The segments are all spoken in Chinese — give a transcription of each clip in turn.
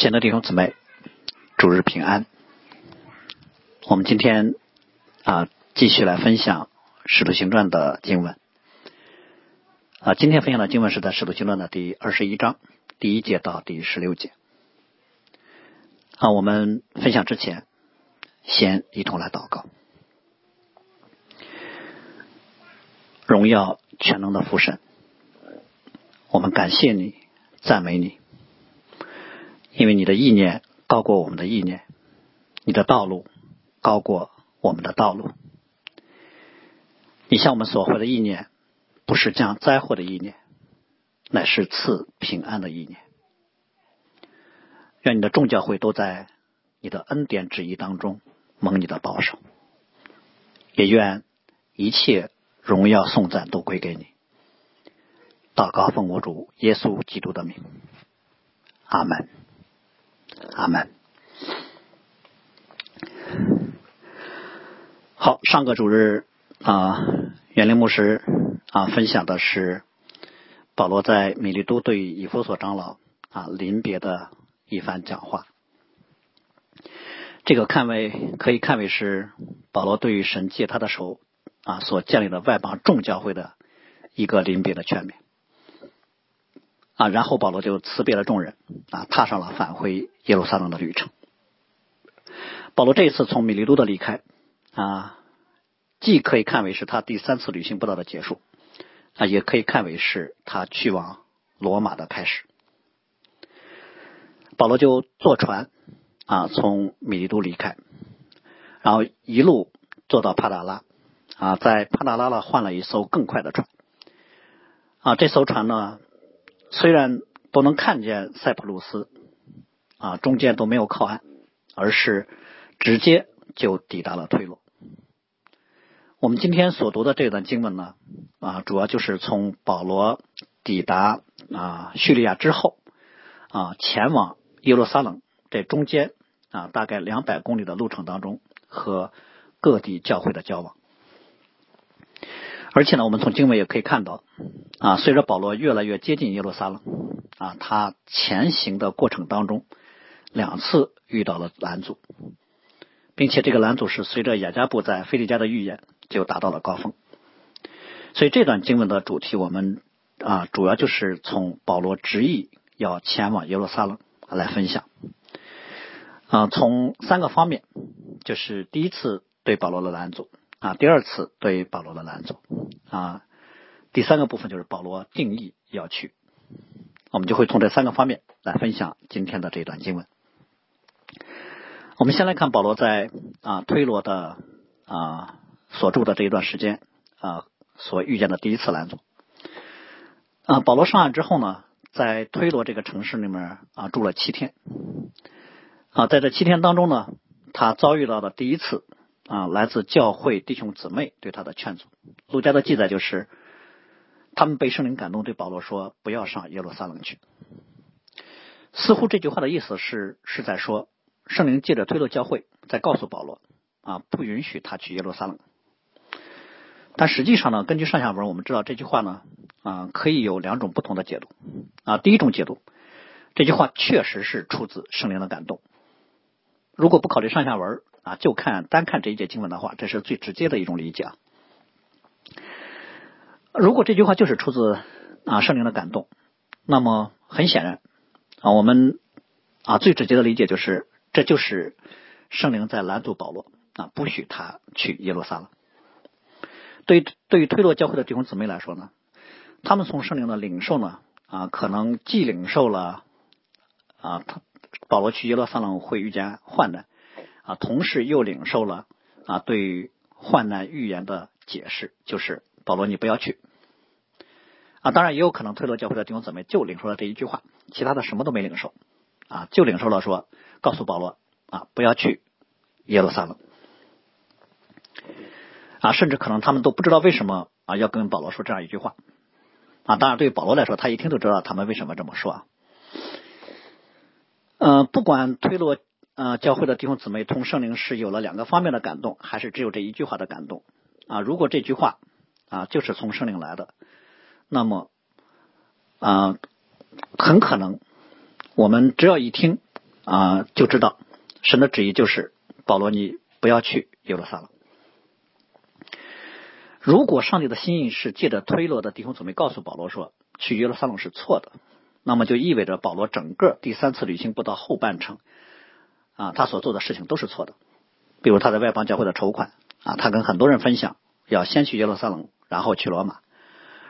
亲爱的弟兄姊妹，主日平安。我们今天啊，继续来分享《使徒行传》的经文。啊，今天分享的经文是在《使徒行传》的第二十一章第一节到第十六节。啊，我们分享之前，先一同来祷告。荣耀全能的父神，我们感谢你，赞美你。因为你的意念高过我们的意念，你的道路高过我们的道路。你向我们所怀的意念，不是降灾祸的意念，乃是赐平安的意念。愿你的众教会都在你的恩典旨意当中蒙你的保守，也愿一切荣耀颂赞都归给你。祷告奉我主耶稣基督的名，阿门。阿门。好，上个主日啊，袁林牧师啊分享的是保罗在米利都对以弗所长老啊临别的一番讲话。这个看为可以看为是保罗对于神借他的手啊所建立的外邦众教会的一个临别的劝勉。啊，然后保罗就辞别了众人，啊，踏上了返回耶路撒冷的旅程。保罗这一次从米利都的离开，啊，既可以看为是他第三次旅行不道的结束，啊，也可以看为是他去往罗马的开始。保罗就坐船，啊，从米利都离开，然后一路坐到帕达拉，啊，在帕达拉了换了一艘更快的船，啊，这艘船呢。虽然都能看见塞浦路斯啊，中间都没有靠岸，而是直接就抵达了推罗。我们今天所读的这段经文呢，啊，主要就是从保罗抵达啊叙利亚之后啊，前往耶路撒冷这中间啊，大概两百公里的路程当中和各地教会的交往。而且呢，我们从经文也可以看到，啊，随着保罗越来越接近耶路撒冷，啊，他前行的过程当中，两次遇到了拦阻，并且这个拦阻是随着雅加布在菲利加的预言就达到了高峰。所以这段经文的主题，我们啊，主要就是从保罗执意要前往耶路撒冷来分享，啊，从三个方面，就是第一次对保罗的拦阻。啊，第二次对保罗的拦阻啊，第三个部分就是保罗定义要去，我们就会从这三个方面来分享今天的这一段经文。我们先来看保罗在啊推罗的啊所住的这一段时间啊所遇见的第一次拦阻啊，保罗上岸之后呢，在推罗这个城市里面啊住了七天啊，在这七天当中呢，他遭遇到的第一次。啊，来自教会弟兄姊妹对他的劝阻。路加的记载就是，他们被圣灵感动，对保罗说：“不要上耶路撒冷去。”似乎这句话的意思是是在说，圣灵借着推罗教会在告诉保罗啊，不允许他去耶路撒冷。但实际上呢，根据上下文，我们知道这句话呢啊，可以有两种不同的解读啊。第一种解读，这句话确实是出自圣灵的感动。如果不考虑上下文。啊，就看单看这一节经文的话，这是最直接的一种理解啊。如果这句话就是出自啊圣灵的感动，那么很显然啊，我们啊最直接的理解就是，这就是圣灵在拦阻保罗啊，不许他去耶路撒冷。对于对于推罗教会的弟兄姊妹来说呢，他们从圣灵的领受呢啊，可能既领受了啊，他保罗去耶路撒冷会遇见患难。啊，同时又领受了啊，对患难预言的解释，就是保罗，你不要去啊。当然，也有可能推罗教会的弟兄姊妹就领受了这一句话，其他的什么都没领受啊，就领受了说，告诉保罗啊，不要去耶路撒冷啊，甚至可能他们都不知道为什么啊要跟保罗说这样一句话啊。当然，对保罗来说，他一听就知道他们为什么这么说啊。嗯，不管推罗。啊，教会的弟兄姊妹同圣灵是有了两个方面的感动，还是只有这一句话的感动？啊，如果这句话啊就是从圣灵来的，那么啊很可能我们只要一听啊，就知道神的旨意就是保罗，你不要去耶路撒冷。如果上帝的心意是借着推罗的弟兄姊妹告诉保罗说去耶路撒冷是错的，那么就意味着保罗整个第三次旅行不到后半程啊，他所做的事情都是错的。比如他在外邦教会的筹款啊，他跟很多人分享要先去耶路撒冷，然后去罗马，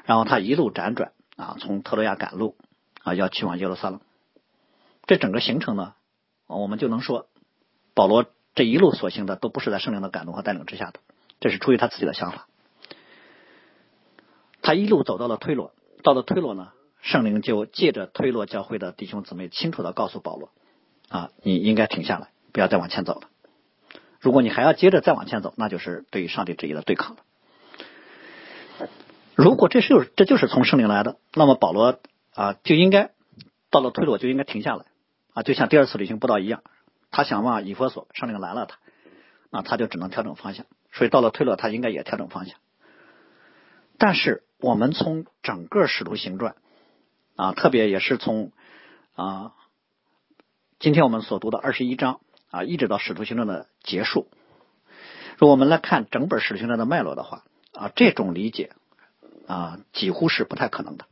然后他一路辗转啊，从特洛亚赶路啊，要去往耶路撒冷。这整个行程呢，我们就能说保罗这一路所行的都不是在圣灵的感动和带领之下的，这是出于他自己的想法。他一路走到了推罗，到了推罗呢，圣灵就借着推罗教会的弟兄姊妹清楚的告诉保罗：啊，你应该停下来，不要再往前走了。如果你还要接着再往前走，那就是对于上帝旨意的对抗了。如果这是这就是从圣灵来的，那么保罗啊就应该到了推罗就应该停下来啊，就像第二次旅行步道一样，他想往以弗所，圣灵拦了他，那他就只能调整方向。所以到了推罗，他应该也调整方向。但是我们从整个使徒行传啊，特别也是从啊今天我们所读的二十一章啊，一直到使徒行传的结束，如果我们来看整本使徒行传的脉络的话啊，这种理解啊几乎是不太可能的。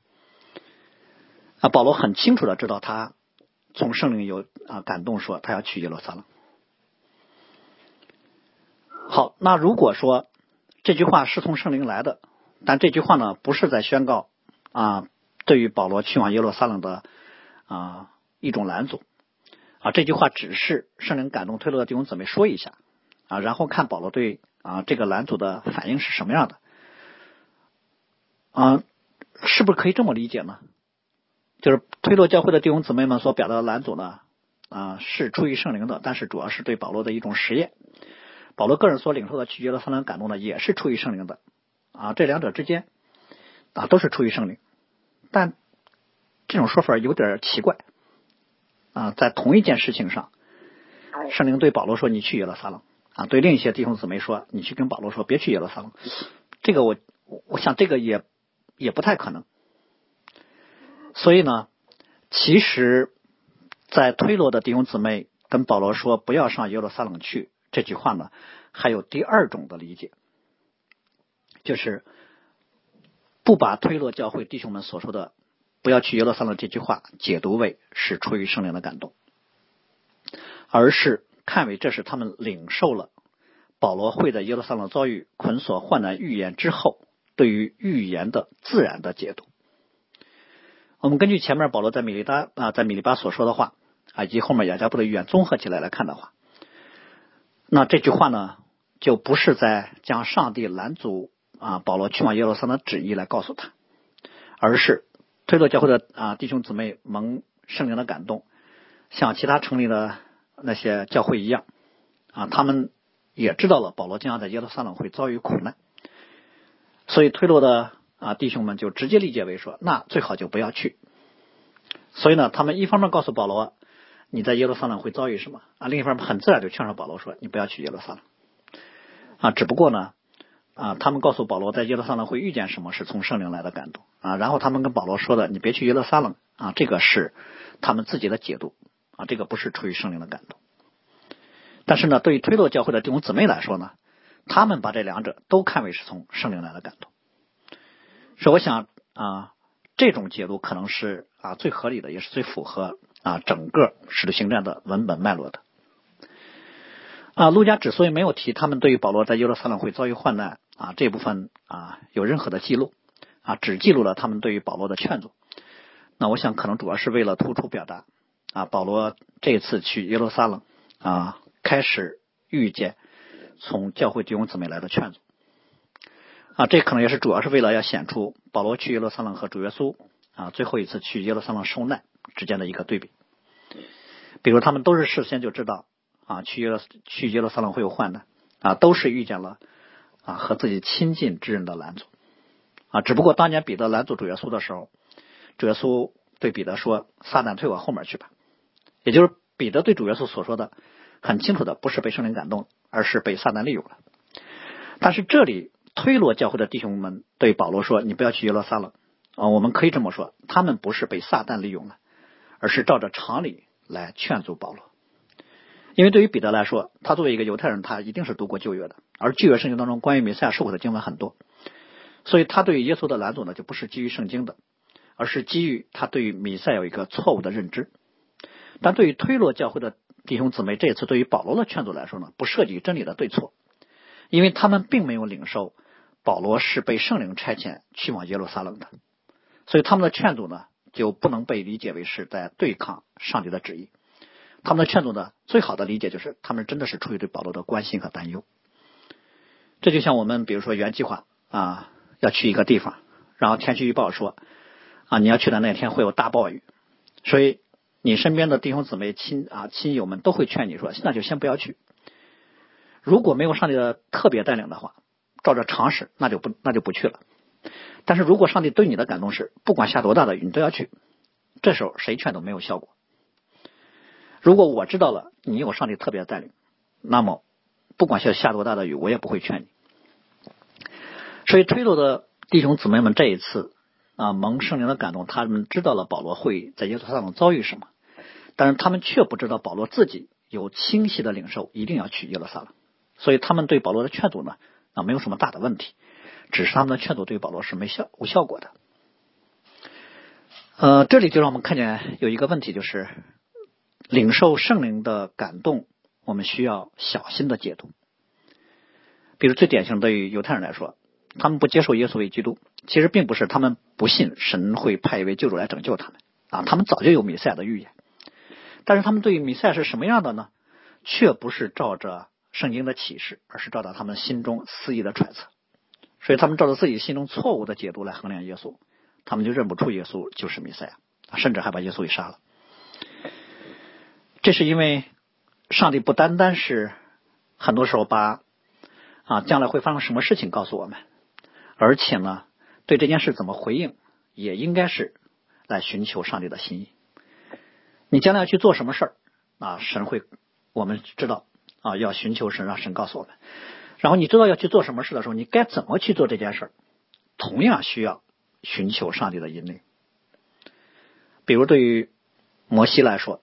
啊，保罗很清楚的知道他从圣灵有啊感动，说他要去耶路撒冷。好，那如果说这句话是从圣灵来的。但这句话呢，不是在宣告啊，对于保罗去往耶路撒冷的啊一种拦阻啊。这句话只是圣灵感动推罗的弟兄姊妹说一下啊，然后看保罗对啊这个拦阻的反应是什么样的啊？是不是可以这么理解呢？就是推罗教会的弟兄姊妹们所表达的拦阻呢啊，是出于圣灵的，但是主要是对保罗的一种实验。保罗个人所领受的去耶路撒冷感动呢，也是出于圣灵的。啊，这两者之间啊都是出于圣灵，但这种说法有点奇怪啊。在同一件事情上，圣灵对保罗说：“你去耶路撒冷。”啊，对另一些弟兄姊妹说：“你去跟保罗说，别去耶路撒冷。”这个我我想这个也也不太可能。所以呢，其实，在推罗的弟兄姊妹跟保罗说不要上耶路撒冷去这句话呢，还有第二种的理解。就是不把推罗教会弟兄们所说的“不要去耶路撒冷”这句话解读为是出于圣灵的感动，而是看为这是他们领受了保罗会在耶路撒冷遭遇捆锁患难预言之后对于预言的自然的解读。我们根据前面保罗在米利达啊在米利巴所说的话啊以及后面雅加布的预言综合起来来看的话，那这句话呢就不是在将上帝拦阻。啊，保罗去往耶路撒冷的旨意来告诉他，而是推罗教会的啊弟兄姊妹蒙圣灵的感动，像其他城里的那些教会一样啊，他们也知道了保罗将要在耶路撒冷会遭遇苦难，所以推罗的啊弟兄们就直接理解为说，那最好就不要去。所以呢，他们一方面告诉保罗你在耶路撒冷会遭遇什么啊，另一方面很自然就劝说保罗说，你不要去耶路撒冷啊，只不过呢。啊，他们告诉保罗，在耶路撒冷会遇见什么是从圣灵来的感动啊。然后他们跟保罗说的，你别去耶路撒冷啊，这个是他们自己的解读啊，这个不是出于圣灵的感动。但是呢，对于推罗教会的弟兄姊妹来说呢，他们把这两者都看为是从圣灵来的感动。所以我想啊，这种解读可能是啊最合理的，也是最符合啊整个使徒行传的文本脉络的。啊，陆家之所以没有提他们对于保罗在耶路撒冷会遭遇患难。啊，这部分啊有任何的记录啊，只记录了他们对于保罗的劝阻。那我想可能主要是为了突出表达啊，保罗这次去耶路撒冷啊，开始遇见从教会弟兄姊妹来的劝阻啊，这可能也是主要是为了要显出保罗去耶路撒冷和主耶稣啊最后一次去耶路撒冷受难之间的一个对比。比如他们都是事先就知道啊，去耶路去耶路撒冷会有患难啊，都是遇见了。啊，和自己亲近之人的拦阻啊，只不过当年彼得拦阻主耶稣的时候，主耶稣对彼得说：“撒旦退我后面去吧。”也就是彼得对主耶稣所说的很清楚的，不是被圣灵感动，而是被撒旦利用了。但是这里推罗教会的弟兄们对保罗说：“你不要去耶路撒冷啊！”我们可以这么说，他们不是被撒旦利用了，而是照着常理来劝阻保罗。因为对于彼得来说，他作为一个犹太人，他一定是读过旧约的，而旧约圣经当中关于弥赛亚受苦的经文很多，所以他对于耶稣的拦阻呢，就不是基于圣经的，而是基于他对于弥赛有一个错误的认知。但对于推罗教会的弟兄姊妹，这一次对于保罗的劝阻来说呢，不涉及真理的对错，因为他们并没有领受保罗是被圣灵差遣去往耶路撒冷的，所以他们的劝阻呢，就不能被理解为是在对抗上帝的旨意。他们的劝阻呢，最好的理解就是他们真的是出于对保罗的关心和担忧。这就像我们比如说原计划啊，要去一个地方，然后天气预报说啊，你要去的那天会有大暴雨，所以。你身边的弟兄姊妹、亲啊亲友们都会劝你说：“那就先不要去。如果没有上帝的特别带领的话，照着常识，那就不那就不去了。但是如果上帝对你的感动是，不管下多大的雨，你都要去，这时候谁劝都没有效果。如果我知道了你有上帝特别的带领，那么不管下下多大的雨，我也不会劝你。所以推罗的弟兄姊妹们这一次。”啊，蒙圣灵的感动，他们知道了保罗会在耶路撒冷遭遇什么，但是他们却不知道保罗自己有清晰的领受，一定要去耶路撒冷，所以他们对保罗的劝阻呢，啊，没有什么大的问题，只是他们的劝阻对保罗是没效无效果的。呃，这里就让我们看见有一个问题，就是领受圣灵的感动，我们需要小心的解读。比如最典型对于犹太人来说。他们不接受耶稣为基督，其实并不是他们不信神会派一位救主来拯救他们啊，他们早就有弥赛亚的预言，但是他们对于弥赛是什么样的呢？却不是照着圣经的启示，而是照着他们心中肆意的揣测，所以他们照着自己心中错误的解读来衡量耶稣，他们就认不出耶稣就是弥赛亚，甚至还把耶稣给杀了。这是因为上帝不单单是很多时候把啊将来会发生什么事情告诉我们。而且呢，对这件事怎么回应，也应该是来寻求上帝的心意。你将来要去做什么事儿啊？神会，我们知道啊，要寻求神，让神告诉我们。然后你知道要去做什么事的时候，你该怎么去做这件事儿？同样需要寻求上帝的引领。比如对于摩西来说，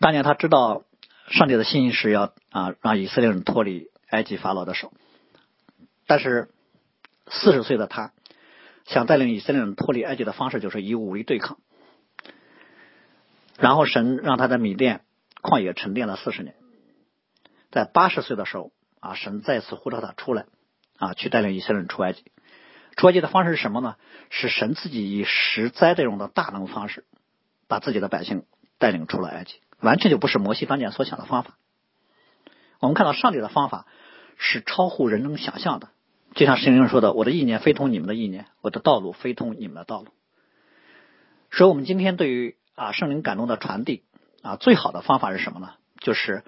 当年他知道上帝的心意是要啊让以色列人脱离埃及法老的手，但是。四十岁的他想带领以色列人脱离埃及的方式，就是以武力对抗。然后神让他在米甸旷野沉淀了四十年，在八十岁的时候啊，神再次呼召他出来啊，去带领以色列人出埃及。出埃及的方式是什么呢？是神自己以十灾这种的大能方式，把自己的百姓带领出了埃及，完全就不是摩西当年所想的方法。我们看到上帝的方法是超乎人能想象的。就像圣经说的：“我的意念非同你们的意念，我的道路非同你们的道路。”所以，我们今天对于啊圣灵感动的传递啊，最好的方法是什么呢？就是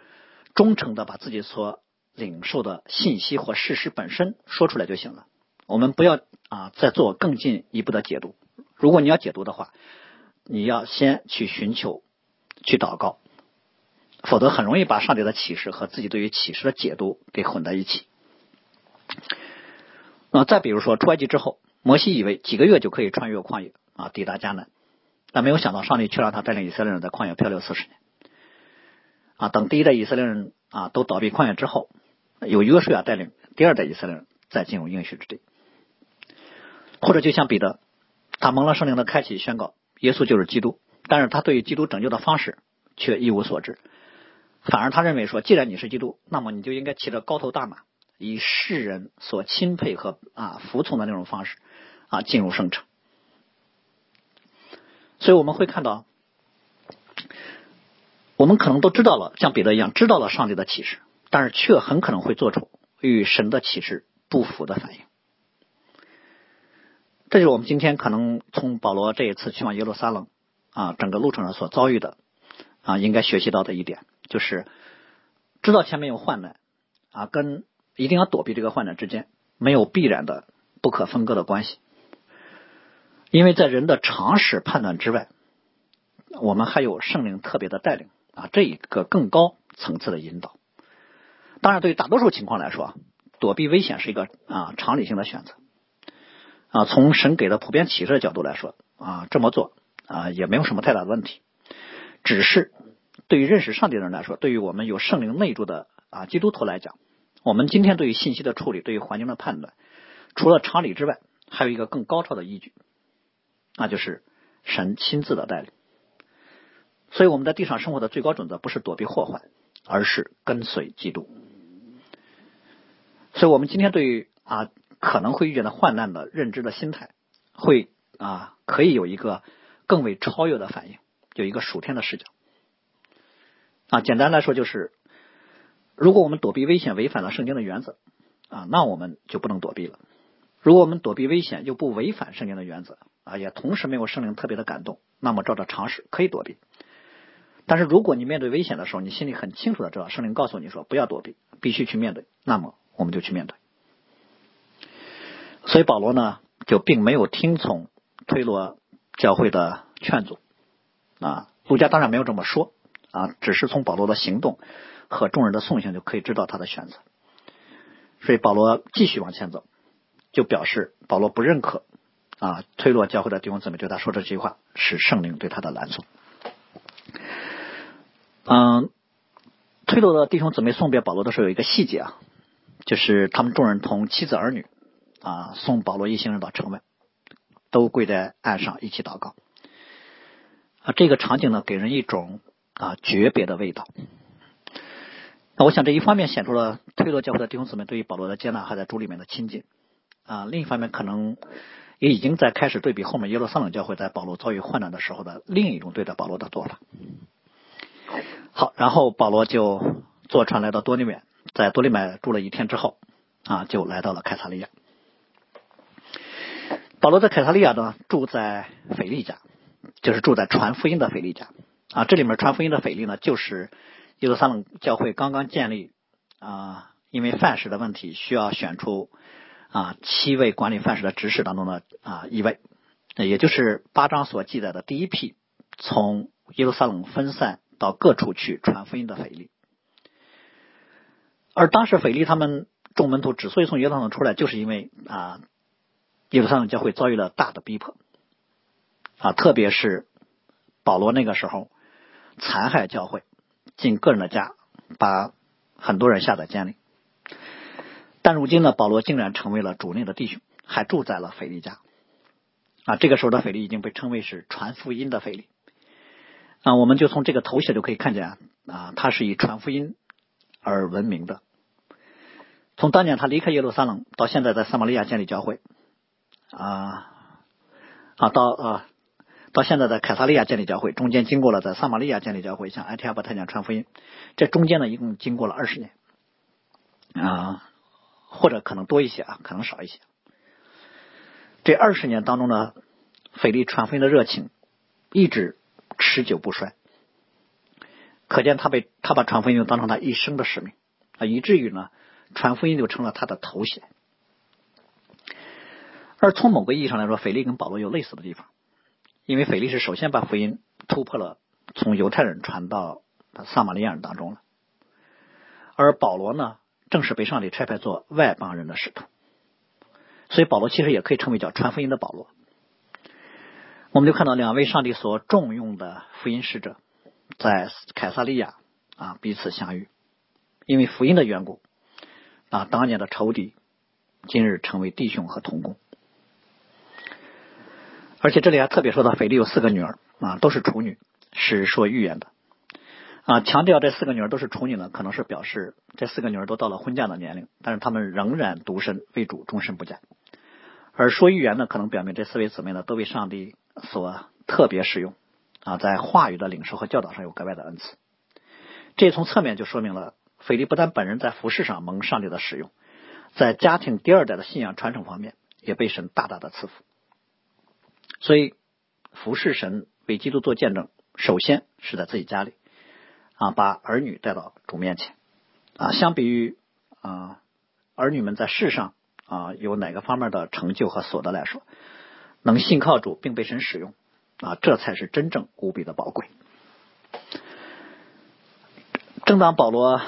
忠诚的把自己所领受的信息或事实本身说出来就行了。我们不要啊再做更进一步的解读。如果你要解读的话，你要先去寻求、去祷告，否则很容易把上帝的启示和自己对于启示的解读给混在一起。那再比如说出埃及之后，摩西以为几个月就可以穿越旷野啊，抵达迦南，但没有想到上帝却让他带领以色列人在旷野漂流四十年啊。等第一代以色列人啊都倒闭旷野之后，有约书亚带领第二代以色列人再进入应许之地，或者就像彼得，他蒙了圣灵的开启，宣告耶稣就是基督，但是他对于基督拯救的方式却一无所知，反而他认为说，既然你是基督，那么你就应该骑着高头大马。以世人所钦佩和啊服从的那种方式啊进入圣城，所以我们会看到，我们可能都知道了，像彼得一样知道了上帝的启示，但是却很可能会做出与神的启示不符的反应。这就是我们今天可能从保罗这一次去往耶路撒冷啊整个路程上所遭遇的啊应该学习到的一点，就是知道前面有患难啊跟。一定要躲避这个患难之间没有必然的不可分割的关系，因为在人的常识判断之外，我们还有圣灵特别的带领啊，这一个更高层次的引导。当然，对于大多数情况来说，躲避危险是一个啊常理性的选择啊。从神给的普遍启示的角度来说啊，这么做啊也没有什么太大的问题，只是对于认识上帝的人来说，对于我们有圣灵内住的啊基督徒来讲，我们今天对于信息的处理，对于环境的判断，除了常理之外，还有一个更高超的依据，那就是神亲自的带领。所以我们在地上生活的最高准则不是躲避祸患，而是跟随基督。所以，我们今天对于啊可能会遇见的患难的认知的心态，会啊可以有一个更为超越的反应，有一个属天的视角。啊，简单来说就是，如果我们躲避危险违反了圣经的原则啊，那我们就不能躲避了；如果我们躲避危险又不违反圣经的原则啊，也同时没有圣灵特别的感动，那么照着常识可以躲避。但是如果你面对危险的时候，你心里很清楚的知道圣灵告诉你说不要躲避，必须去面对，那么我们就去面对。所以保罗呢，就并没有听从推罗教会的劝阻啊。路加当然没有这么说啊，只是从保罗的行动和众人的送行就可以知道他的选择。所以保罗继续往前走，就表示保罗不认可啊推罗教会的弟兄姊妹对他说这句话是圣灵对他的拦阻。嗯，推罗的弟兄姊妹送别保罗的时候有一个细节啊，就是他们众人同妻子儿女啊送保罗一行人到城外，都跪在岸上一起祷告啊。这个场景呢，给人一种啊诀别的味道。那我想这一方面显出了推罗教会的弟兄姊妹对于保罗的接纳，还在主里面的亲近啊。另一方面，可能也已经在开始对比后面耶路撒冷教会在保罗遭遇患难的时候的另一种对待保罗的做法。好，然后保罗就坐船来到多利美，在多利美住了一天之后，啊，就来到了凯撒利亚。保罗在凯撒利亚呢，住在腓利家，就是住在传福音的腓利家。啊，这里面传福音的腓利呢，就是耶路撒冷教会刚刚建立啊，因为范式的问题，需要选出啊七位管理范式的执事当中的啊一位，也就是八章所记载的第一批从耶路撒冷分散。到各处去传福音的腓利，而当时腓利他们众门徒之所以从耶路撒冷出来，就是因为啊耶路撒冷教会遭遇了大的逼迫啊，特别是保罗那个时候残害教会，进个人的家，把很多人下在监里。但如今呢，保罗竟然成为了主内的弟兄，还住在了腓力家啊。这个时候的腓力已经被称为是传福音的腓力。啊，我们就从这个头衔就可以看见啊，他是以传福音而闻名的。从当年他离开耶路撒冷，到现在在撒玛利亚建立教会，啊啊，到啊到现在的凯撒利亚建立教会，中间经过了在撒玛利亚建立教会，向埃提阿伯太监传福音，这中间呢一共经过了二十年啊，或者可能多一些啊，可能少一些。这二十年当中呢，腓力传福音的热情一直。持久不衰，可见他被他把传福音当成他一生的使命啊，以至于呢，传福音就成了他的头衔。而从某个意义上来说，腓力跟保罗有类似的地方，因为腓力是首先把福音突破了从犹太人传到撒玛利亚人当中了，而保罗呢，正是被上帝差派做外邦人的使徒，所以保罗其实也可以称为叫传福音的保罗。我们就看到两位上帝所重用的福音使者，在凯撒利亚啊彼此相遇，因为福音的缘故啊，当年的仇敌今日成为弟兄和同工。而且这里还特别说到，腓力有四个女儿啊，都是处女，是说预言的啊。强调这四个女儿都是处女呢，可能是表示这四个女儿都到了婚嫁的年龄，但是她们仍然独身为主，终身不嫁。而说预言呢，可能表明这四位姊妹呢，都为上帝。所特别使用啊，在话语的领受和教导上有格外的恩赐，这从侧面就说明了腓力不但本人在服饰上蒙上帝的使用，在家庭第二代的信仰传承方面也被神大大的赐福。所以服侍神为基督做见证，首先是在自己家里啊，把儿女带到主面前啊。相比于啊儿女们在世上啊有哪个方面的成就和所得来说。能信靠主并被神使用啊，这才是真正无比的宝贵。正当保罗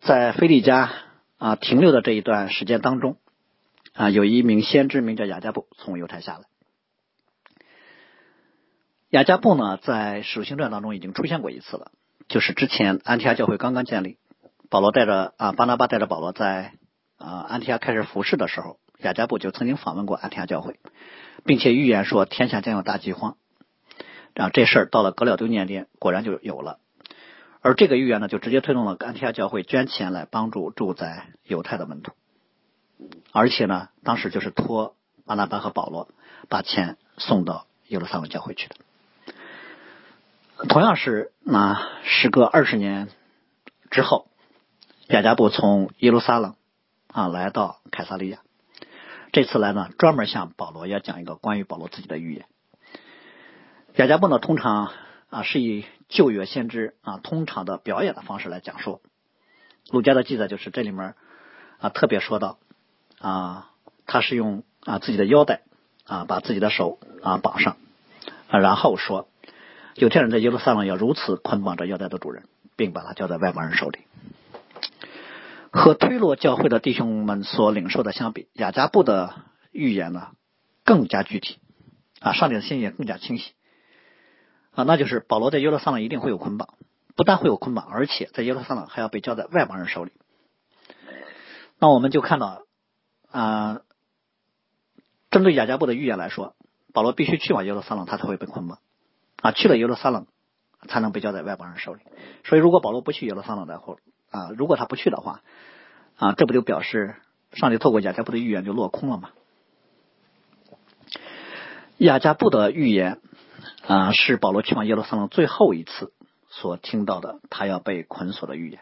在菲利家啊停留的这一段时间当中啊，有一名先知名叫雅加布从犹太下来。雅加布呢，在使徒行传当中已经出现过一次了，就是之前安提阿教会刚刚建立，保罗带着啊巴拿巴带着保罗在啊安提阿开始服侍的时候，雅加布就曾经访问过安提阿教会，并且预言说天下将有大饥荒。然后这事儿到了格廖丢年间，果然就有了。而这个预言呢，就直接推动了安提阿教会捐钱来帮助住在犹太的门徒，而且呢，当时就是托巴拿巴和保罗把钱送到耶路撒冷教会去的。同样是那时隔二十年之后，雅加布从耶路撒冷啊来到凯撒利亚，这次来呢，专门向保罗要讲一个关于保罗自己的预言。雅加布呢，通常啊是以旧约先知啊通常的表演的方式来讲述。路加的记载就是这里面啊特别说到啊，他是用啊自己的腰带啊把自己的手啊绑上啊，然后说。犹太人在耶路撒冷要如此捆绑着腰带的主人，并把他交在外邦人手里。和推罗教会的弟兄们所领受的相比，雅加布的预言呢更加具体啊，上帝的心意也更加清晰啊，那就是保罗在耶路撒冷一定会有捆绑，不但会有捆绑，而且在耶路撒冷还要被交在外邦人手里。那我们就看到啊，针对雅加布的预言来说，保罗必须去往耶路撒冷，他才会被捆绑。啊，去了耶路撒冷，才能被交在外邦人手里。所以，如果保罗不去耶路撒冷的话，啊，如果他不去的话，啊，这不就表示上帝透过雅加布的预言就落空了吗？雅加布的预言啊，是保罗去往耶路撒冷最后一次所听到的他要被捆锁的预言。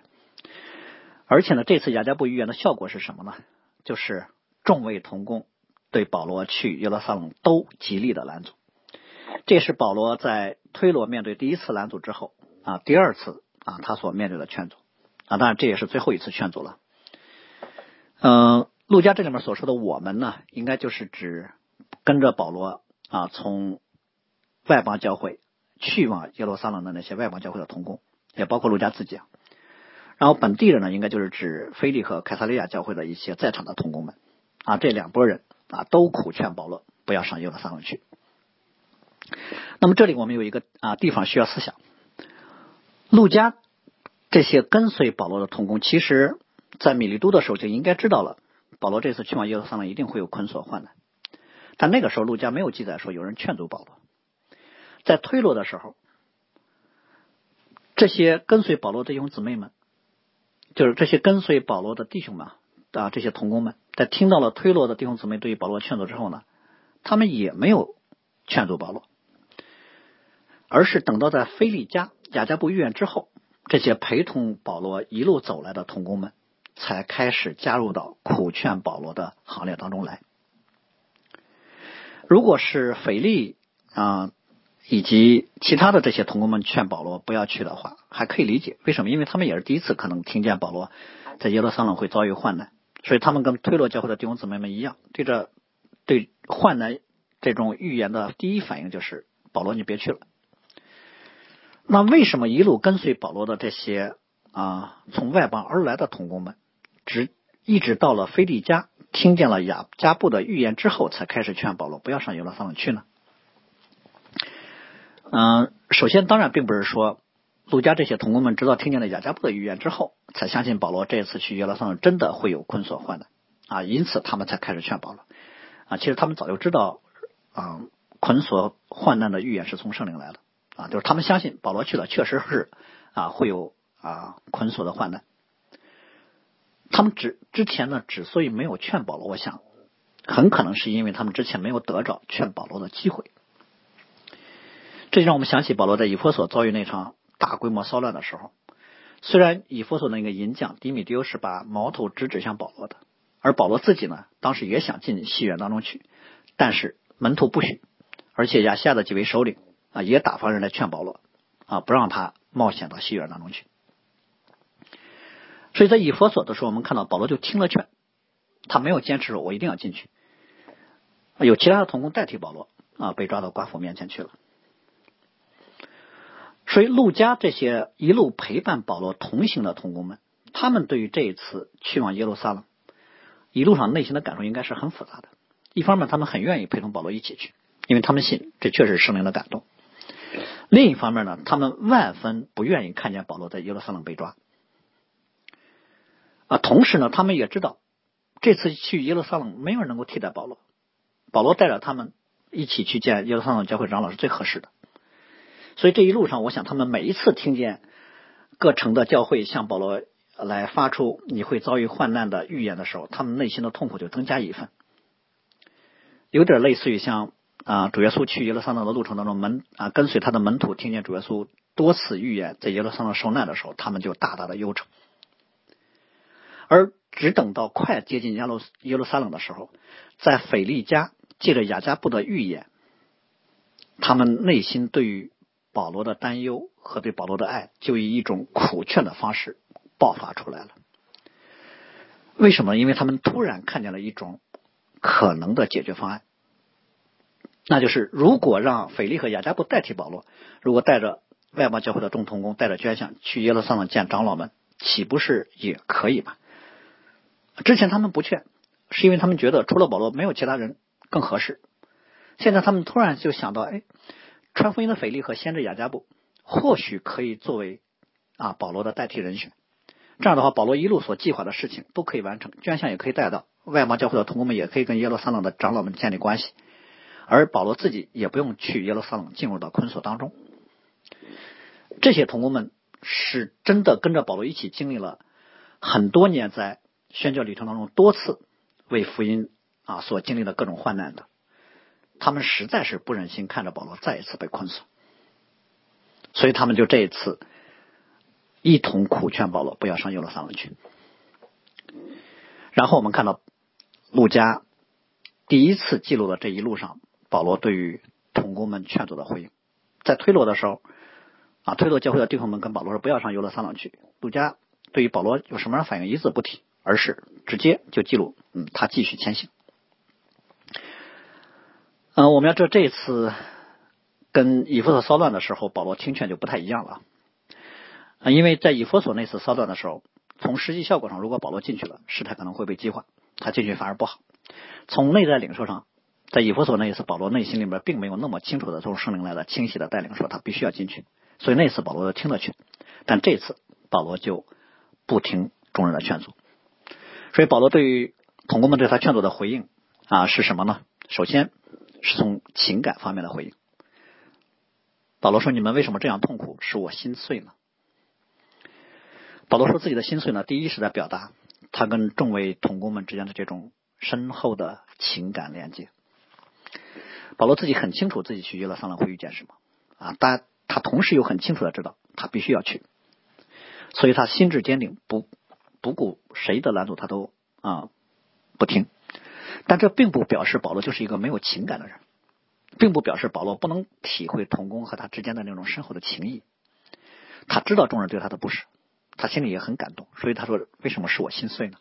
而且呢，这次雅加布预言的效果是什么呢？就是众位同工对保罗去耶路撒冷都极力的拦阻。这是保罗在推罗面对第一次拦阻之后啊，第二次啊他所面对的劝阻啊，当然这也是最后一次劝阻了。嗯，路加这里面所说的我们呢，应该就是指跟着保罗啊从外邦教会去往耶路撒冷的那些外邦教会的同工，也包括路加自己。然后本地人呢，应该就是指菲利和凯撒利亚教会的一些在场的同工们啊，这两拨人啊都苦劝保罗不要上耶路撒冷去。那么这里我们有一个啊地方需要思想，陆家这些跟随保罗的同工，其实在米利都的时候就应该知道了，保罗这次去往耶路撒冷一定会有捆锁患难，但那个时候陆家没有记载说有人劝阻保罗，在推罗的时候，这些跟随保罗的弟兄姊妹们，就是这些跟随保罗的弟兄们啊，这些同工们，在听到了推罗的弟兄姊妹对于保罗劝阻之后呢，他们也没有劝阻保罗。而是等到在菲利加雅加布预言之后，这些陪同保罗一路走来的同工们才开始加入到苦劝保罗的行列当中来。如果是腓力啊以及其他的这些同工们劝保罗不要去的话，还可以理解。为什么？因为他们也是第一次可能听见保罗在耶路撒冷会遭遇患难，所以他们跟推罗教会的弟兄姊妹们一样，对着对患难这种预言的第一反应就是保罗，你别去了。那为什么一路跟随保罗的这些啊从外邦而来的同工们，直一直到了菲利加，听见了雅加布的预言之后，才开始劝保罗不要上耶路撒冷去呢？嗯，首先当然并不是说路加这些同工们直到听见了雅加布的预言之后，才相信保罗这次去耶路撒冷真的会有捆锁患难啊，因此他们才开始劝保罗啊。其实他们早就知道啊捆锁患难的预言是从圣灵来的。啊，就是他们相信保罗去了，确实是啊会有啊捆锁的患难。他们之之前呢，之所以没有劝保罗，我想很可能是因为他们之前没有得着劝保罗的机会。这就让我们想起保罗在以弗所遭遇那场大规模骚乱的时候，虽然以弗所那个银匠迪米丢是把矛头直指向保罗的，而保罗自己呢，当时也想进戏院当中去，但是门徒不许，而且亚夏的几位首领。啊，也打发人来劝保罗，啊，不让他冒险到戏院当中去。所以在以佛所的时候，我们看到保罗就听了劝，他没有坚持说“我一定要进去”。有其他的同工代替保罗，啊，被抓到寡妇面前去了。所以路加这些一路陪伴保罗同行的同工们，他们对于这一次去往耶路撒冷，一路上内心的感受应该是很复杂的。一方面，他们很愿意陪同保罗一起去，因为他们信这确实是圣灵的感动。另一方面呢，他们万分不愿意看见保罗在耶路撒冷被抓。啊，同时呢，他们也知道这次去耶路撒冷没有人能够替代保罗，保罗带着他们一起去见耶路撒冷教会长老是最合适的。所以这一路上，我想他们每一次听见各城的教会向保罗来发出你会遭遇患难的预言的时候，他们内心的痛苦就增加一份，有点类似于像啊主耶稣去耶路撒冷的路程当中，门啊跟随他的门徒听见主耶稣多次预言在耶路撒冷受难的时候，他们就大大的忧愁。而只等到快接近耶路耶路撒冷的时候，在腓利家借着雅加布的预言，他们内心对于保罗的担忧和对保罗的爱，就以一种苦劝的方式爆发出来了。为什么？因为他们突然看见了一种可能的解决方案，那就是如果让腓力和雅加布代替保罗，如果带着外邦教会的众同工带着捐献去耶路撒冷见长老们，岂不是也可以吗？之前他们不劝，是因为他们觉得除了保罗没有其他人更合适。现在他们突然就想到，哎。传福音的腓力和先知雅加布或许可以作为啊保罗的代替人选。这样的话，保罗一路所计划的事情都可以完成，捐献也可以带到，外邦教会的同工们也可以跟耶路撒冷的长老们建立关系，而保罗自己也不用去耶路撒冷进入到捆锁当中。这些同工们是真的跟着保罗一起经历了很多年在宣教旅程当中多次为福音啊所经历的各种患难的。他们实在是不忍心看着保罗再一次被困死，所以他们就这一次一同苦劝保罗不要上耶路撒冷去。然后我们看到路加第一次记录的这一路上，保罗对于同工们劝阻的回应。在推罗的时候，啊，推罗教会的弟兄们跟保罗说不要上耶路撒冷去。路加对于保罗有什么样的反应一字不提，而是直接就记录，嗯，他继续前行。嗯，我们要知道这一次跟以弗所骚乱的时候，保罗听劝就不太一样了。啊，因为在以弗所那次骚乱的时候，从实际效果上，如果保罗进去了，事态可能会被激化，他进去反而不好。从内在领受上，在以弗所那一次，保罗内心里面并没有那么清楚的从圣灵来的清晰的带领，说他必须要进去。所以那次保罗听了劝，但这次保罗就不听众人的劝阻。所以保罗对于同工们对他劝阻的回应啊是什么呢？首先。是从情感方面的回应。保罗说：“你们为什么这样痛苦，使我心碎呢？”保罗说自己的心碎呢，第一是在表达他跟众位同工们之间的这种深厚的情感连接。保罗自己很清楚自己去耶路撒冷会遇见什么啊，但他同时又很清楚的知道他必须要去，所以他心智坚定，不不顾谁的拦阻，他都啊不听。但这并不表示保罗就是一个没有情感的人，并不表示保罗不能体会童工和他之间的那种深厚的情谊。他知道众人对他的不舍，他心里也很感动，所以他说：“为什么使我心碎呢？”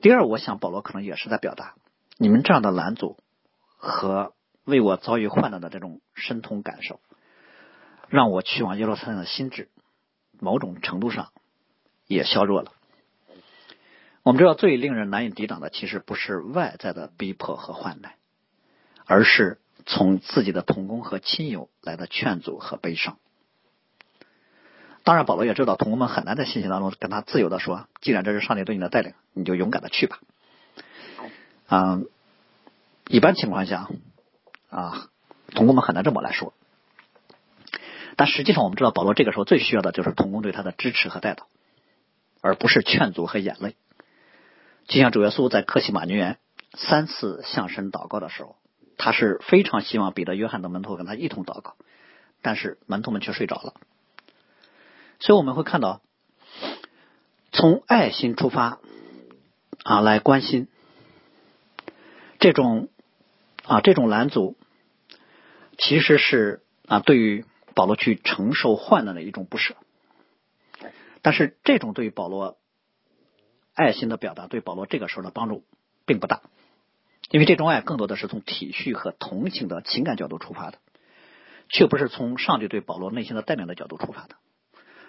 第二，我想保罗可能也是在表达，你们这样的拦阻和为我遭遇患难的这种深痛感受，让我去往耶路撒冷的心智，某种程度上也削弱了。我们知道，最令人难以抵挡的，其实不是外在的逼迫和患难，而是从自己的同工和亲友来的劝阻和悲伤。当然，保罗也知道同工们很难在信息当中跟他自由的说：“既然这是上帝对你的带领，你就勇敢的去吧。”嗯，一般情况下，啊，同工们很难这么来说。但实际上，我们知道，保罗这个时候最需要的就是同工对他的支持和带导，而不是劝阻和眼泪。就像主耶稣在克西马尼园三次向神祷告的时候，他是非常希望彼得、约翰的门徒跟他一同祷告，但是门徒们却睡着了。所以我们会看到，从爱心出发啊来关心这种啊这种拦阻，其实是啊对于保罗去承受患难的一种不舍。但是这种对于保罗。爱心的表达对保罗这个时候的帮助并不大，因为这种爱更多的是从体恤和同情的情感角度出发的，却不是从上帝对保罗内心的带领的角度出发的。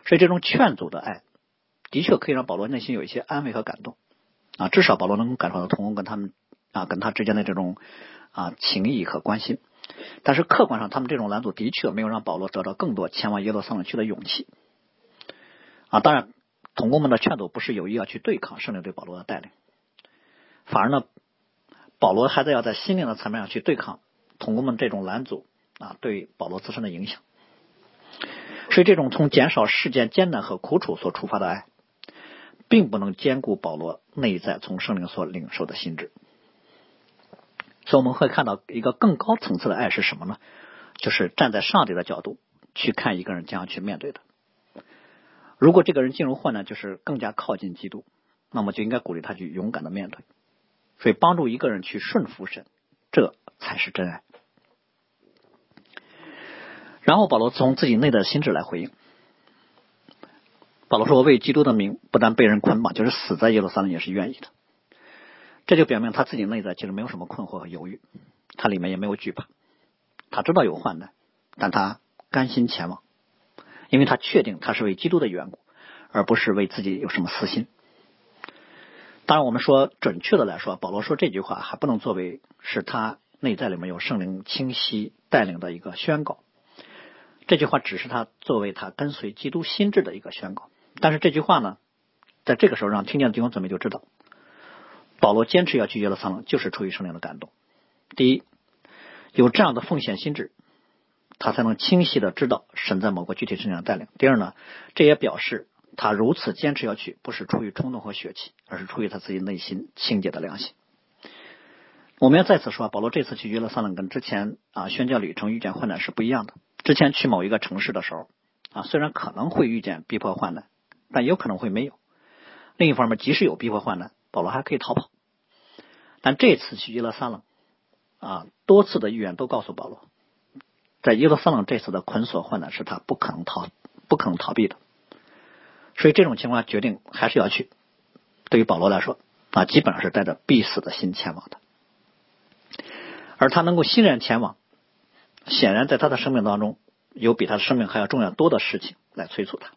所以，这种劝阻的爱的确可以让保罗内心有一些安慰和感动啊，至少保罗能够感受到同工跟他们啊跟他之间的这种啊情谊和关心。但是客观上，他们这种拦阻的确没有让保罗得到更多前往耶路撒冷去的勇气。啊，当然，同工们的劝阻不是有意要去对抗圣灵对保罗的带领，反而呢，保罗还在要在心灵的层面上去对抗同工们这种拦阻啊对保罗自身的影响。所以，这种从减少事件艰难和苦楚所出发的爱，并不能兼顾保罗内在从圣灵所领受的心智。所以，我们会看到一个更高层次的爱是什么呢？就是站在上帝的角度去看一个人将要去面对的。如果这个人进入患难，就是更加靠近基督，那么就应该鼓励他去勇敢的面对。所以，帮助一个人去顺服神，这才是真爱。然后保罗从自己内的心智来回应。保罗说：“为基督的名，不但被人捆绑，就是死在耶路撒冷也是愿意的。”这就表明他自己内在其实没有什么困惑和犹豫，他里面也没有惧怕，他知道有患难，但他甘心前往，因为他确定他是为基督的缘故，而不是为自己有什么私心。当然，我们说准确的来说，保罗说这句话还不能作为是他内在里面有圣灵清晰带领的一个宣告。这句话只是他作为他跟随基督心智的一个宣告，但是这句话呢，在这个时候让听见的弟兄姊妹就知道，保罗坚持要去耶路撒冷，就是出于圣灵的感动。第一，有这样的奉献心智，他才能清晰的知道神在某个具体事情上带领。第二呢，这也表示他如此坚持要去，不是出于冲动和血气，而是出于他自己内心清洁的良心。我们要再次说，保罗这次去耶路撒冷跟之前啊宣教旅程遇见患难是不一样的。之前去某一个城市的时候，啊，虽然可能会遇见逼迫患难，但有可能会没有。另一方面，即使有逼迫患难，保罗还可以逃跑。但这次去耶路撒冷，啊，多次的预言都告诉保罗，在耶路撒冷这次的捆锁患难是他不可能逃、不可能逃避的。所以这种情况决定还是要去。对于保罗来说，啊，基本上是带着必死的心前往的。而他能够欣然前往。显然，在他的生命当中，有比他的生命还要重要多的事情来催促他，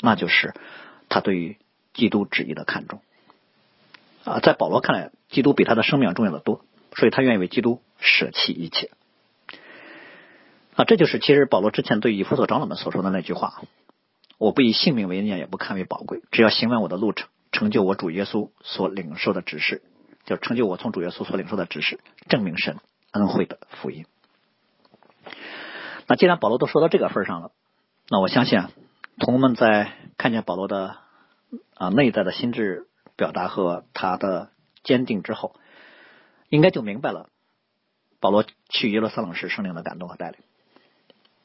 那就是他对于基督旨意的看重。啊，在保罗看来，基督比他的生命重要的多，所以他愿意为基督舍弃一切。啊，这就是其实保罗之前对以弗所长老们所说的那句话：“我不以性命为念，也不看为宝贵，只要行完我的路程，成就我主耶稣所领受的指示，就成就我从主耶稣所领受的指示，证明神恩惠的福音。”那既然保罗都说到这个份上了，那我相信啊，同学们在看见保罗的啊内在的心智表达和他的坚定之后，应该就明白了保罗去耶路撒冷时圣灵的感动和带领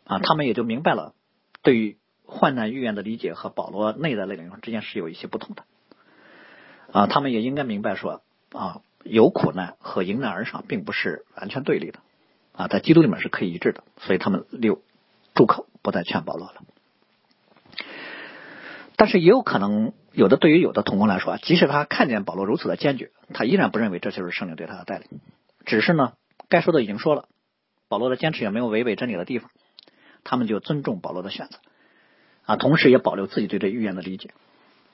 啊，他们也就明白了对于患难预言的理解和保罗内在的领受之间是有一些不同的啊，他们也应该明白说啊，有苦难和迎难而上并不是完全对立的。啊，在基督里面是可以一致的，所以他们六住口，不再劝保罗了。但是也有可能，有的对于有的同工来说，即使他看见保罗如此的坚决，他依然不认为这就是圣灵对他的带领。只是呢，该说的已经说了，保罗的坚持也没有违背真理的地方，他们就尊重保罗的选择啊，同时也保留自己对这预言的理解。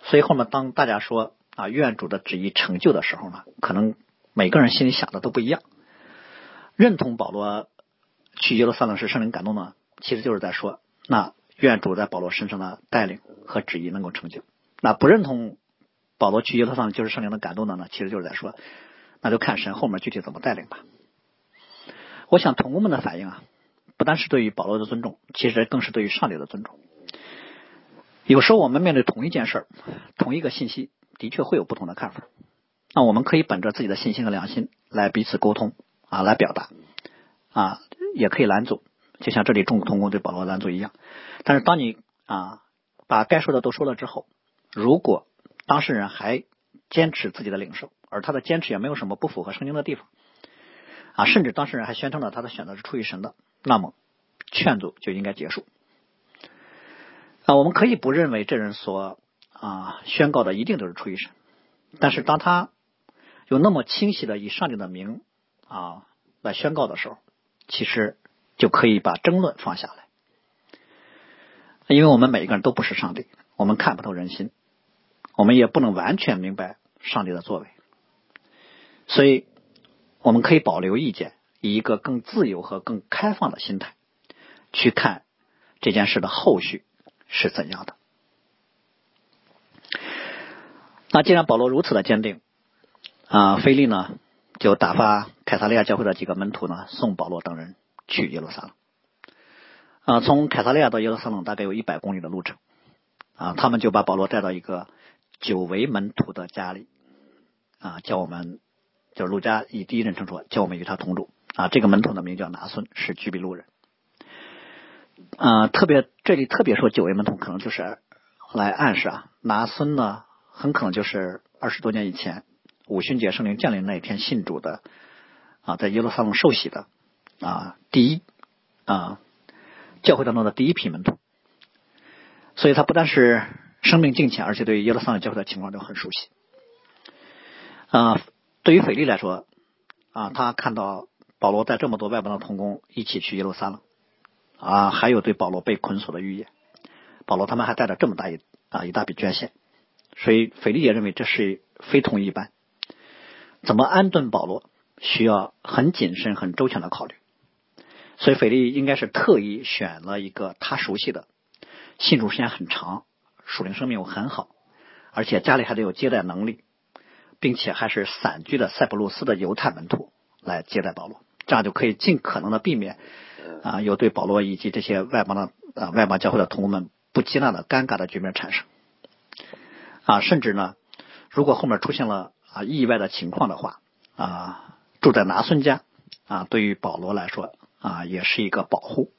所以后面当大家说啊，愿主的旨意成就的时候呢，可能每个人心里想的都不一样。认同保罗去耶路撒冷是圣灵感动呢，其实就是在说，那愿主在保罗身上的带领和旨意能够成就。那不认同保罗去耶路撒冷就是圣灵的感动的呢，其实就是在说，那就看神后面具体怎么带领吧。我想同工们的反应啊，不单是对于保罗的尊重，其实更是对于上帝的尊重。有时候我们面对同一件事、同一个信息，的确会有不同的看法。那我们可以本着自己的信心和良心来彼此沟通。啊，来表达啊，也可以拦阻，就像这里众同工对保罗拦阻一样。但是当你啊把该说的都说了之后，如果当事人还坚持自己的领受，而他的坚持也没有什么不符合圣经的地方啊，甚至当事人还宣称了他的选择是出于神的，那么劝阻就应该结束。啊，我们可以不认为这人所啊宣告的一定都是出于神，但是当他有那么清晰的以上帝的名。啊，来宣告的时候，其实就可以把争论放下来，因为我们每一个人都不是上帝，我们看不透人心，我们也不能完全明白上帝的作为，所以我们可以保留意见，以。一个更自由和更开放的心态去看这件事的后续是怎样的。那既然保罗如此的坚定，啊，菲利呢就打发凯撒利亚教会的几个门徒呢送保罗等人去耶路撒冷。啊，从凯撒利亚到耶路撒冷大概有一百公里的路程，啊，他们就把保罗带到一个九维门徒的家里，啊，叫我们就是路加以第一人称说，叫我们与他同住。啊，这个门徒的名叫拿孙，是居比路人。啊，特别这里特别说久违门徒，可能就是来暗示啊，拿孙呢。很可能就是二十多年以前五旬节圣灵降临那一天信主的啊，在耶路撒冷受洗的啊第一啊教会当中的第一批门徒，所以他不但是生命敬虔，而且对耶路撒冷教会的情况都很熟悉。啊，对于腓力来说啊，他看到保罗带这么多外邦的同工一起去耶路撒冷啊，还有对保罗被捆锁的预言，保罗他们还带着这么大一啊一大笔捐献。所以，腓力也认为这是非同一般。怎么安顿保罗，需要很谨慎、很周全的考虑。所以，腓力应该是特意选了一个他熟悉的、信主时间很长、属灵生命又很好，而且家里还得有接待能力，并且还是散居的塞浦路斯的犹太门徒来接待保罗，这样就可以尽可能的避免啊，有对保罗以及这些外邦的啊外邦教会的同工们不接纳的尴尬的局面产生。啊，甚至呢，如果后面出现了啊意外的情况的话，啊，住在拿孙家啊，对于保罗来说啊，也是一个保护。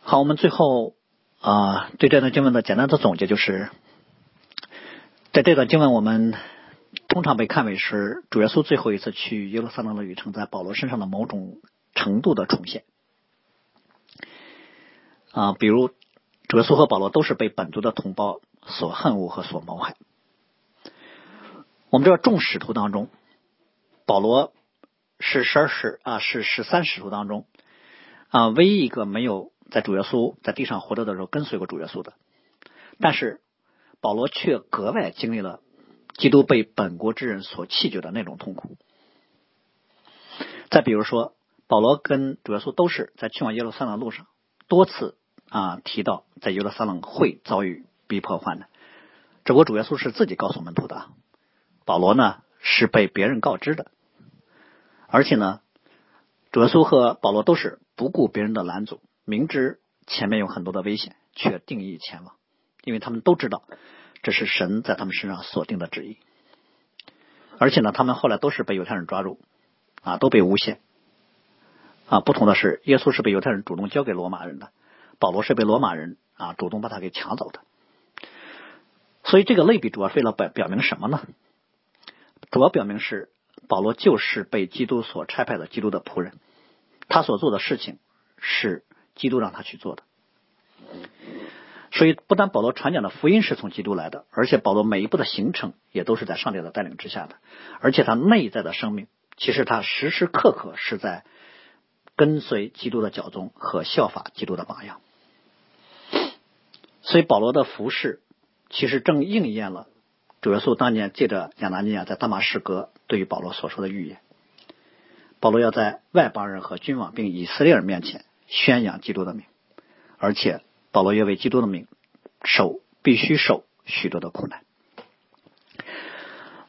好，我们最后啊，对这段经文的简单的总结就是，在这段经文，我们通常被看为是主耶稣最后一次去耶路撒冷的旅程，在保罗身上的某种程度的重现。啊，比如。主耶稣和保罗都是被本族的同胞所恨恶和所谋害。我们知道众使徒当中，保罗是十二使啊，是十三使徒当中啊唯一一个没有在主耶稣在地上活着的时候跟随过主耶稣的。但是保罗却格外经历了基督被本国之人所弃绝的那种痛苦。再比如说，保罗跟主耶稣都是在去往耶路撒冷路上多次。啊，提到在耶路撒冷会遭遇逼迫患难，这我主耶稣是自己告诉门徒的，保罗呢是被别人告知的，而且呢，主耶稣和保罗都是不顾别人的拦阻，明知前面有很多的危险，却定义前往，因为他们都知道这是神在他们身上所定的旨意，而且呢，他们后来都是被犹太人抓住，啊，都被诬陷，啊，不同的是，耶稣是被犹太人主动交给罗马人的。保罗是被罗马人啊主动把他给抢走的，所以这个类比主要为了表表明什么呢？主要表明是保罗就是被基督所差派的基督的仆人，他所做的事情是基督让他去做的。所以不但保罗传讲的福音是从基督来的，而且保罗每一步的行程也都是在上帝的带领之下的，而且他内在的生命其实他时时刻刻是在跟随基督的脚踪和效法基督的榜样。所以保罗的服饰其实正应验了主耶稣当年借着亚拿尼亚在大马士革对于保罗所说的预言。保罗要在外邦人和君王并以色列人面前宣扬基督的名，而且保罗要为基督的名受必须受许多的苦难。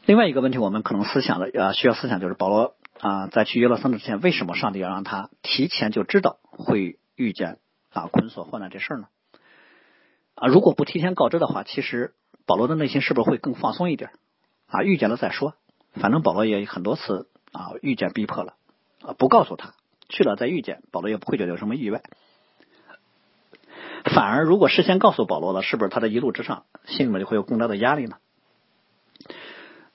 另外一个问题，我们可能思想的啊需要思想就是保罗啊在去约勒桑之前，为什么上帝要让他提前就知道会遇见啊捆锁患难这事儿呢？啊，如果不提前告知的话，其实保罗的内心是不是会更放松一点？啊，遇见了再说，反正保罗也很多次啊遇见逼迫了，啊不告诉他去了再遇见，保罗也不会觉得有什么意外。反而如果事先告诉保罗了，是不是他的一路之上心里面就会有更大的压力呢？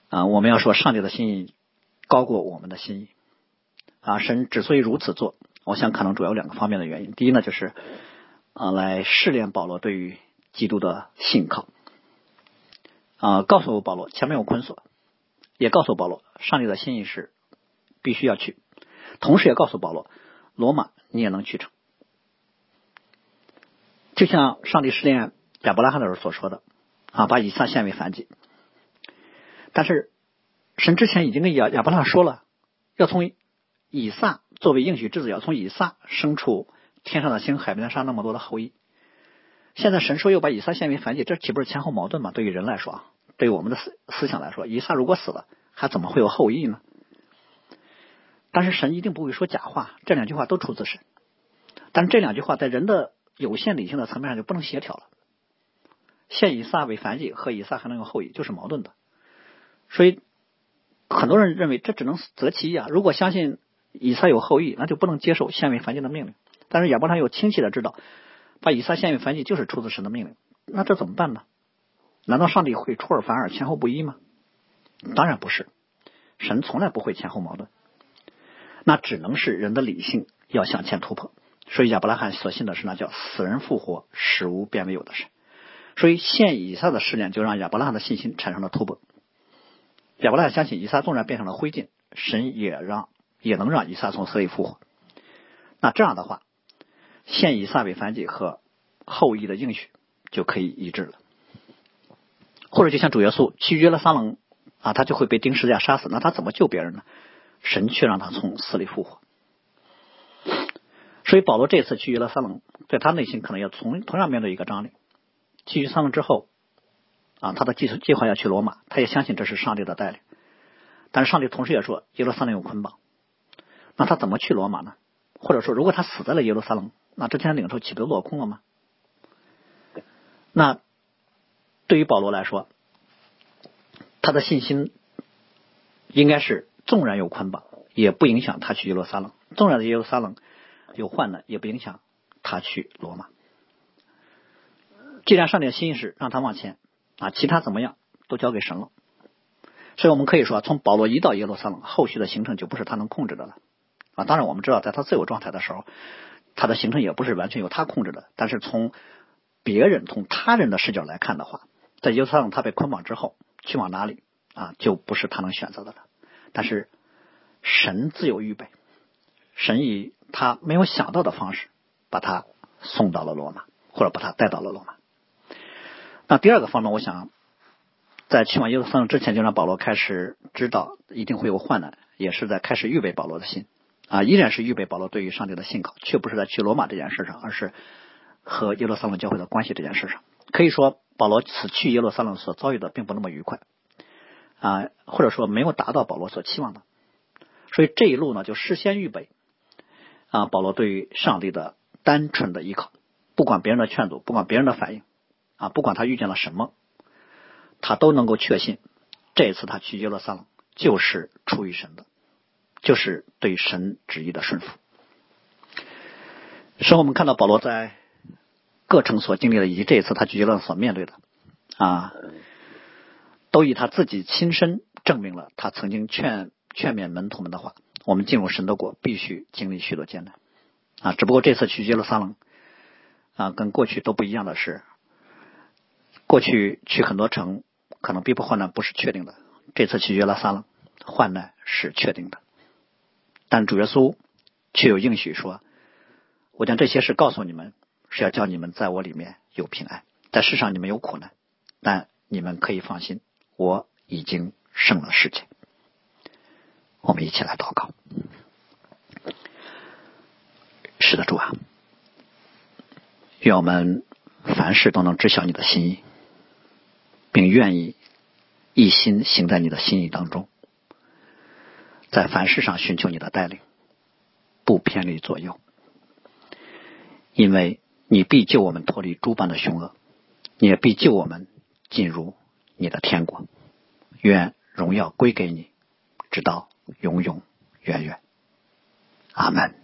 啊，我们要说上帝的心意高过我们的心意。啊，神之所以如此做，我想可能主要有两个方面的原因。第一呢，就是啊来试炼保罗对于基督的信靠啊，告诉保罗前面有捆锁，也告诉保罗上帝的心意是必须要去，同时也告诉保罗罗马你也能去成，就像上帝试炼亚伯拉罕的时候所说的啊，把以撒献为燔祭。但是神之前已经跟亚亚伯拉罕说了，要从以撒作为应许之子，要从以撒生出天上的星、海边的沙那么多的后裔。现在神说又把以撒献为燔祭，这岂不是前后矛盾吗？对于人来说啊，对于我们的思思想来说，以撒如果死了，还怎么会有后裔呢？但是神一定不会说假话，这两句话都出自神。但是这两句话在人的有限理性的层面上就不能协调了。现以撒为燔祭和以撒还能有后裔就是矛盾的，所以很多人认为这只能择其一啊。如果相信以撒有后裔，那就不能接受献为燔祭的命令。但是亚伯拉罕又清晰的知道。把以撒献为燔祭就是出自神的命令，那这怎么办呢？难道上帝会出尔反尔、前后不一吗？当然不是，神从来不会前后矛盾，那只能是人的理性要向前突破。所以亚伯拉罕所信的是那叫死人复活、使无变为有的神。所以现以撒的试炼就让亚伯拉罕的信心产生了突破。亚伯拉罕相信以撒纵然变成了灰烬，神也让也能让以撒从死里复活。那这样的话。现以撒为燔祭和后裔的应许就可以一致了，或者就像主耶稣去约了撒冷啊，他就会被钉十字架杀死，那他怎么救别人呢？神却让他从死里复活。所以保罗这次去耶路撒冷，在他内心可能要同同样面对一个张力。去耶路撒冷之后啊，他的计计划要去罗马，他也相信这是上帝的带领，但是上帝同时也说耶路撒冷有捆绑，那他怎么去罗马呢？或者说，如果他死在了耶路撒冷？那之前的领受岂不落空了吗？那对于保罗来说，他的信心应该是纵然有捆绑，也不影响他去耶路撒冷；纵然耶路撒冷有患难，也不影响他去罗马。既然上帝的心意是让他往前啊，其他怎么样都交给神了。所以我们可以说，从保罗一到耶路撒冷，后续的行程就不是他能控制的了啊。当然，我们知道，在他自由状态的时候。他的行程也不是完全由他控制的，但是从别人、从他人的视角来看的话，在耶路撒冷他被捆绑之后，去往哪里啊，就不是他能选择的了。但是神自有预备，神以他没有想到的方式把他送到了罗马，或者把他带到了罗马。那第二个方面，我想在去往耶路撒冷之前，就让保罗开始知道一定会有患难，也是在开始预备保罗的心。啊，依然是预备保罗对于上帝的信靠，却不是在去罗马这件事上，而是和耶路撒冷教会的关系这件事上。可以说，保罗此去耶路撒冷所遭遇的并不那么愉快，啊，或者说没有达到保罗所期望的。所以这一路呢，就事先预备啊，保罗对于上帝的单纯的依靠，不管别人的劝阻，不管别人的反应，啊，不管他遇见了什么，他都能够确信，这一次他去耶路撒冷就是出于神的。就是对神旨意的顺服。所以我们看到保罗在各城所经历的，以及这一次他去耶路所面对的，啊，都以他自己亲身证明了他曾经劝劝勉门徒们的话：我们进入神的国，必须经历许多艰难。啊，只不过这次去耶路撒冷，啊，跟过去都不一样的是，过去去很多城，可能逼迫患难不是确定的；这次去耶路撒冷，患难是确定的。但主耶稣却有应许说：“我将这些事告诉你们，是要叫你们在我里面有平安。在世上你们有苦难，但你们可以放心，我已经胜了世界。”我们一起来祷告。是的，主啊，愿我们凡事都能知晓你的心意，并愿意一心行在你的心意当中。在凡事上寻求你的带领，不偏离左右，因为你必救我们脱离诸般的凶恶，你也必救我们进入你的天国。愿荣耀归给你，直到永永远远。阿门。